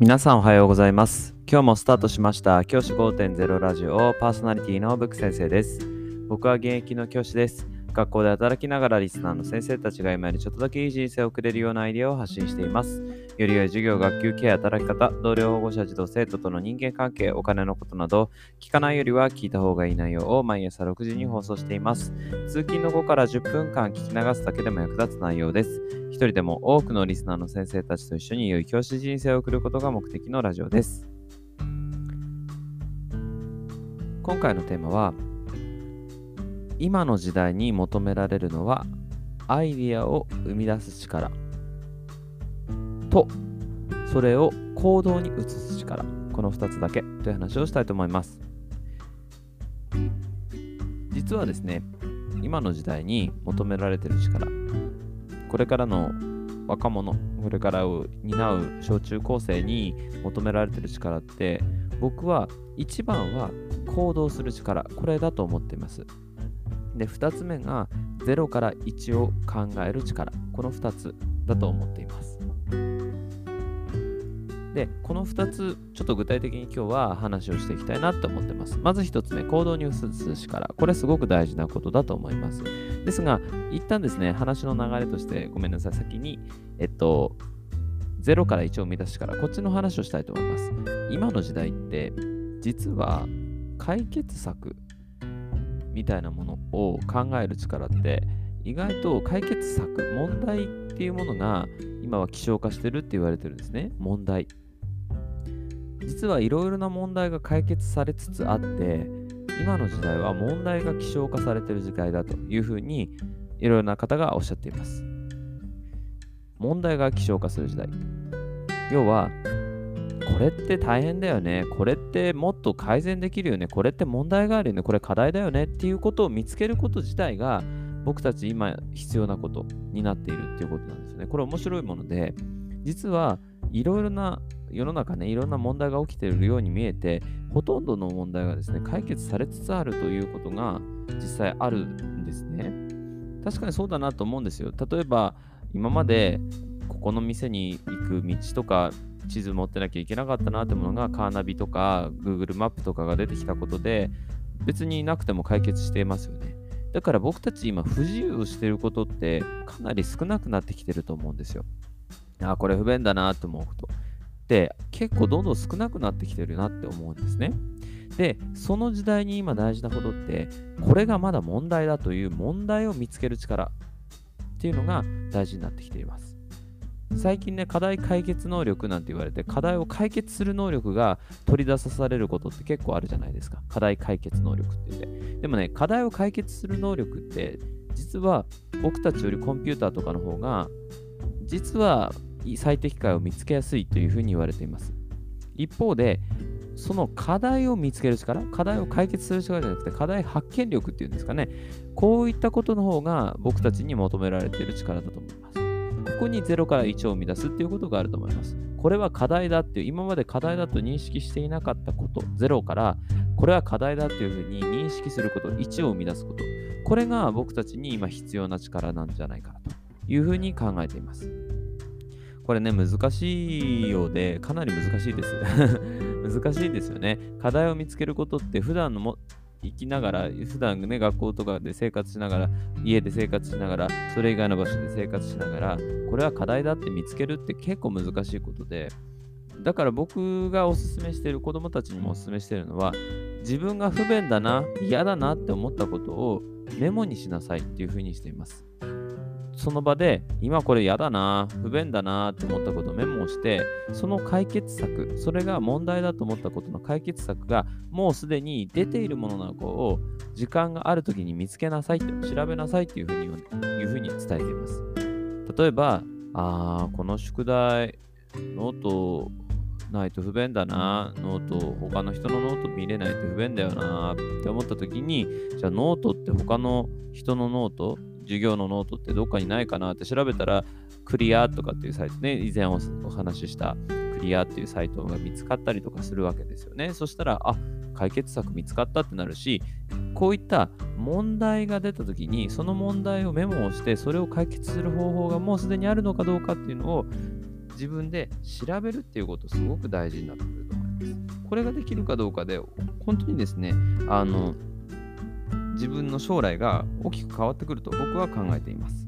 皆さんおはようございます。今日もスタートしました教師5.0ラジオパーソナリティのブック先生です。僕は現役の教師です。学校で働きながらリスナーの先生たちが今よりちょっとだけいい人生を送れるようなアイデアを発信しています。より良い授業、学級ケア、働き方、同僚保護者、児童生徒との人間関係、お金のことなど、聞かないよりは聞いた方がいい内容を毎朝6時に放送しています。通勤の後から10分間聞き流すだけでも役立つ内容です。一人でも多くのリスナーの先生たちと一緒に良い教師人生を送ることが目的のラジオです。今回のテーマは、今の時代に求められるのはアイディアを生み出す力。とそれを行動に移す力。この2つだけ。という話をしたいと思います。実はですね今の時代に求められてる力。これからの若者これからを担う小中高生に求められてる力って僕は一番は行動する力。これだと思っています。で2つ目が0から1を考える力。この2つだと思っています。でこの2つちょっと具体的に今日は話をしていきたいなと思ってます。まず1つ目行動に移す力。これすごく大事なことだと思います。ですが一旦ですね話の流れとしてごめんなさい先にえっと0から1を生み出す力。こっちの話をしたいと思います。今の時代って実は解決策みたいなものを考える力って意外と解決策問題っていうものが今は希少化してるって言われてるんですね。問題。実はいろいろな問題が解決されつつあって今の時代は問題が希少化されてる時代だというふうにいろいろな方がおっしゃっています。問題が希少化する時代。要はこれって大変だよね。これってもっと改善できるよね。これって問題があるよね。これ課題だよねっていうことを見つけること自体が僕たち今必要なことになっているっていうことなんですよね。これ面白いもので、実はいろいろな世の中ね、いろんな問題が起きているように見えて、ほとんどの問題がですね、解決されつつあるということが実際あるんですね。確かにそうだなと思うんですよ。例えば今までここの店に行く道とか地図持ってなきゃいけなかったなってものがカーナビとか Google マップとかが出てきたことで別になくても解決していますよね。だから僕たち今不自由してることってかなり少なくなってきてると思うんですよ。あこれ不便だなって思うこと。で結構どんどん少なくなってきてるなって思うんですね。でその時代に今大事なことってこれがまだ問題だという問題を見つける力っていうのが大事になってきています。最近ね、課題解決能力なんて言われて、課題を解決する能力が取り出されることって結構あるじゃないですか。課題解決能力って言って。でもね、課題を解決する能力って、実は僕たちよりコンピューターとかの方が、実は最適解を見つけやすいというふうに言われています。一方で、その課題を見つける力、課題を解決する力じゃなくて、課題発見力っていうんですかね。こういったことの方が僕たちに求められている力だと思います。ここに0から1を生み出すっていうことがあると思います。これは課題だっていう、今まで課題だと認識していなかったこと、0から、これは課題だっていうふうに認識すること、1を生み出すこと、これが僕たちに今必要な力なんじゃないかなというふうに考えています。これね、難しいようで、かなり難しいです。難しいですよね。課題を見つけることって普段のも生きながら、普段ね、学校とかで生活しながら、家で生活しながら、それ以外の場所で生活しながら、これは課題だって見つけるって結構難しいことで、だから僕がおすすめしている、子どもたちにもおすすめしているのは、自分が不便だな、嫌だなって思ったことをメモにしなさいっていうふうにしています。その場で、今これ嫌だな、不便だなって思ったことをメモをして、その解決策、それが問題だと思ったことの解決策が、もうすでに出ているものなのかを、時間があるときに見つけなさいと、調べなさいっていうふうにいうふうに伝えています。例えば、あー、この宿題、ノートないと不便だな、ノート、他の人のノート見れないと不便だよなって思ったときに、じゃあノートって他の人のノート、授業のノートってどっかにないかなって調べたら、 Clear とかっていうサイトね、以前お話しした Clear っていうサイトが見つかったりとかするわけですよね。そしたら、あ、解決策見つかったってなるし、こういった問題が出たときに、その問題をメモをして、それを解決する方法がもうすでにあるのかどうかっていうのを自分で調べるっていうことすごく大事になってくると思います。これができるかどうかで、本当にですね、あの、自分の将来が大きく変わってくると僕は考えています。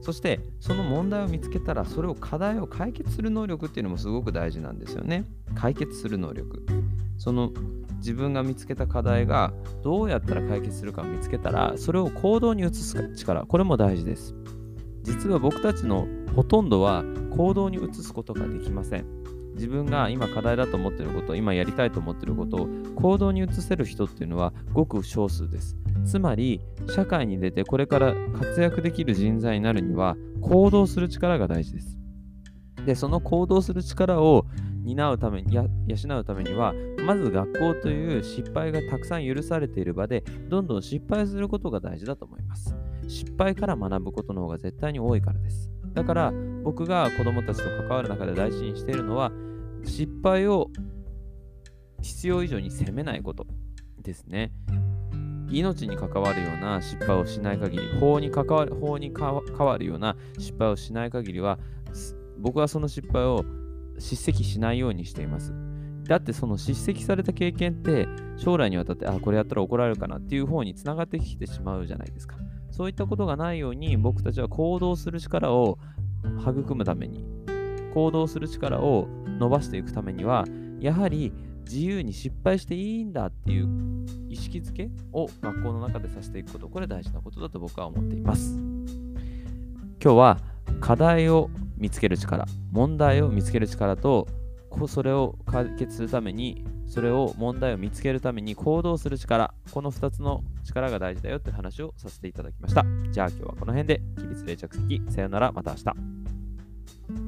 そしてその問題を見つけたらそれを課題を解決する能力っていうのもすごく大事なんですよね。解決する能力。その自分が見つけた課題がどうやったら解決するかを見つけたらそれを行動に移す力これも大事です。実は僕たちのほとんどは行動に移すことができません。自分が今課題だと思っていること、今やりたいと思っていることを行動に移せる人っていうのはごく少数です。つまり、社会に出てこれから活躍できる人材になるには行動する力が大事です。で、その行動する力を担うために、養うためには、まず学校という失敗がたくさん許されている場で、どんどん失敗することが大事だと思います。失敗から学ぶことの方が絶対に多いからです。だから僕が子供たちと関わる中で大事にしているのは失敗を必要以上に責めないことですね。命に関わるような失敗をしない限り、法に関わる法に関わるような失敗をしない限りは、僕はその失敗を叱責しないようにしています。だってその叱責された経験って将来にわたってあこれやったら怒られるかなっていう方につながってきてしまうじゃないですか。そういったことがないように僕たちは行動する力を育むために行動する力を伸ばしていくためにはやはり自由に失敗していいんだっていう意識づけを学校の中でさせていくことこれ大事なことだと僕は思っています。今日は課題を見つける力問題を見つける力とそれを解決するためにそれを問題を見つけるために行動する力この2つの力が大事だよって話をさせていただきました。じゃあ今日はこの辺で起立冷着席。さよなら。また明日。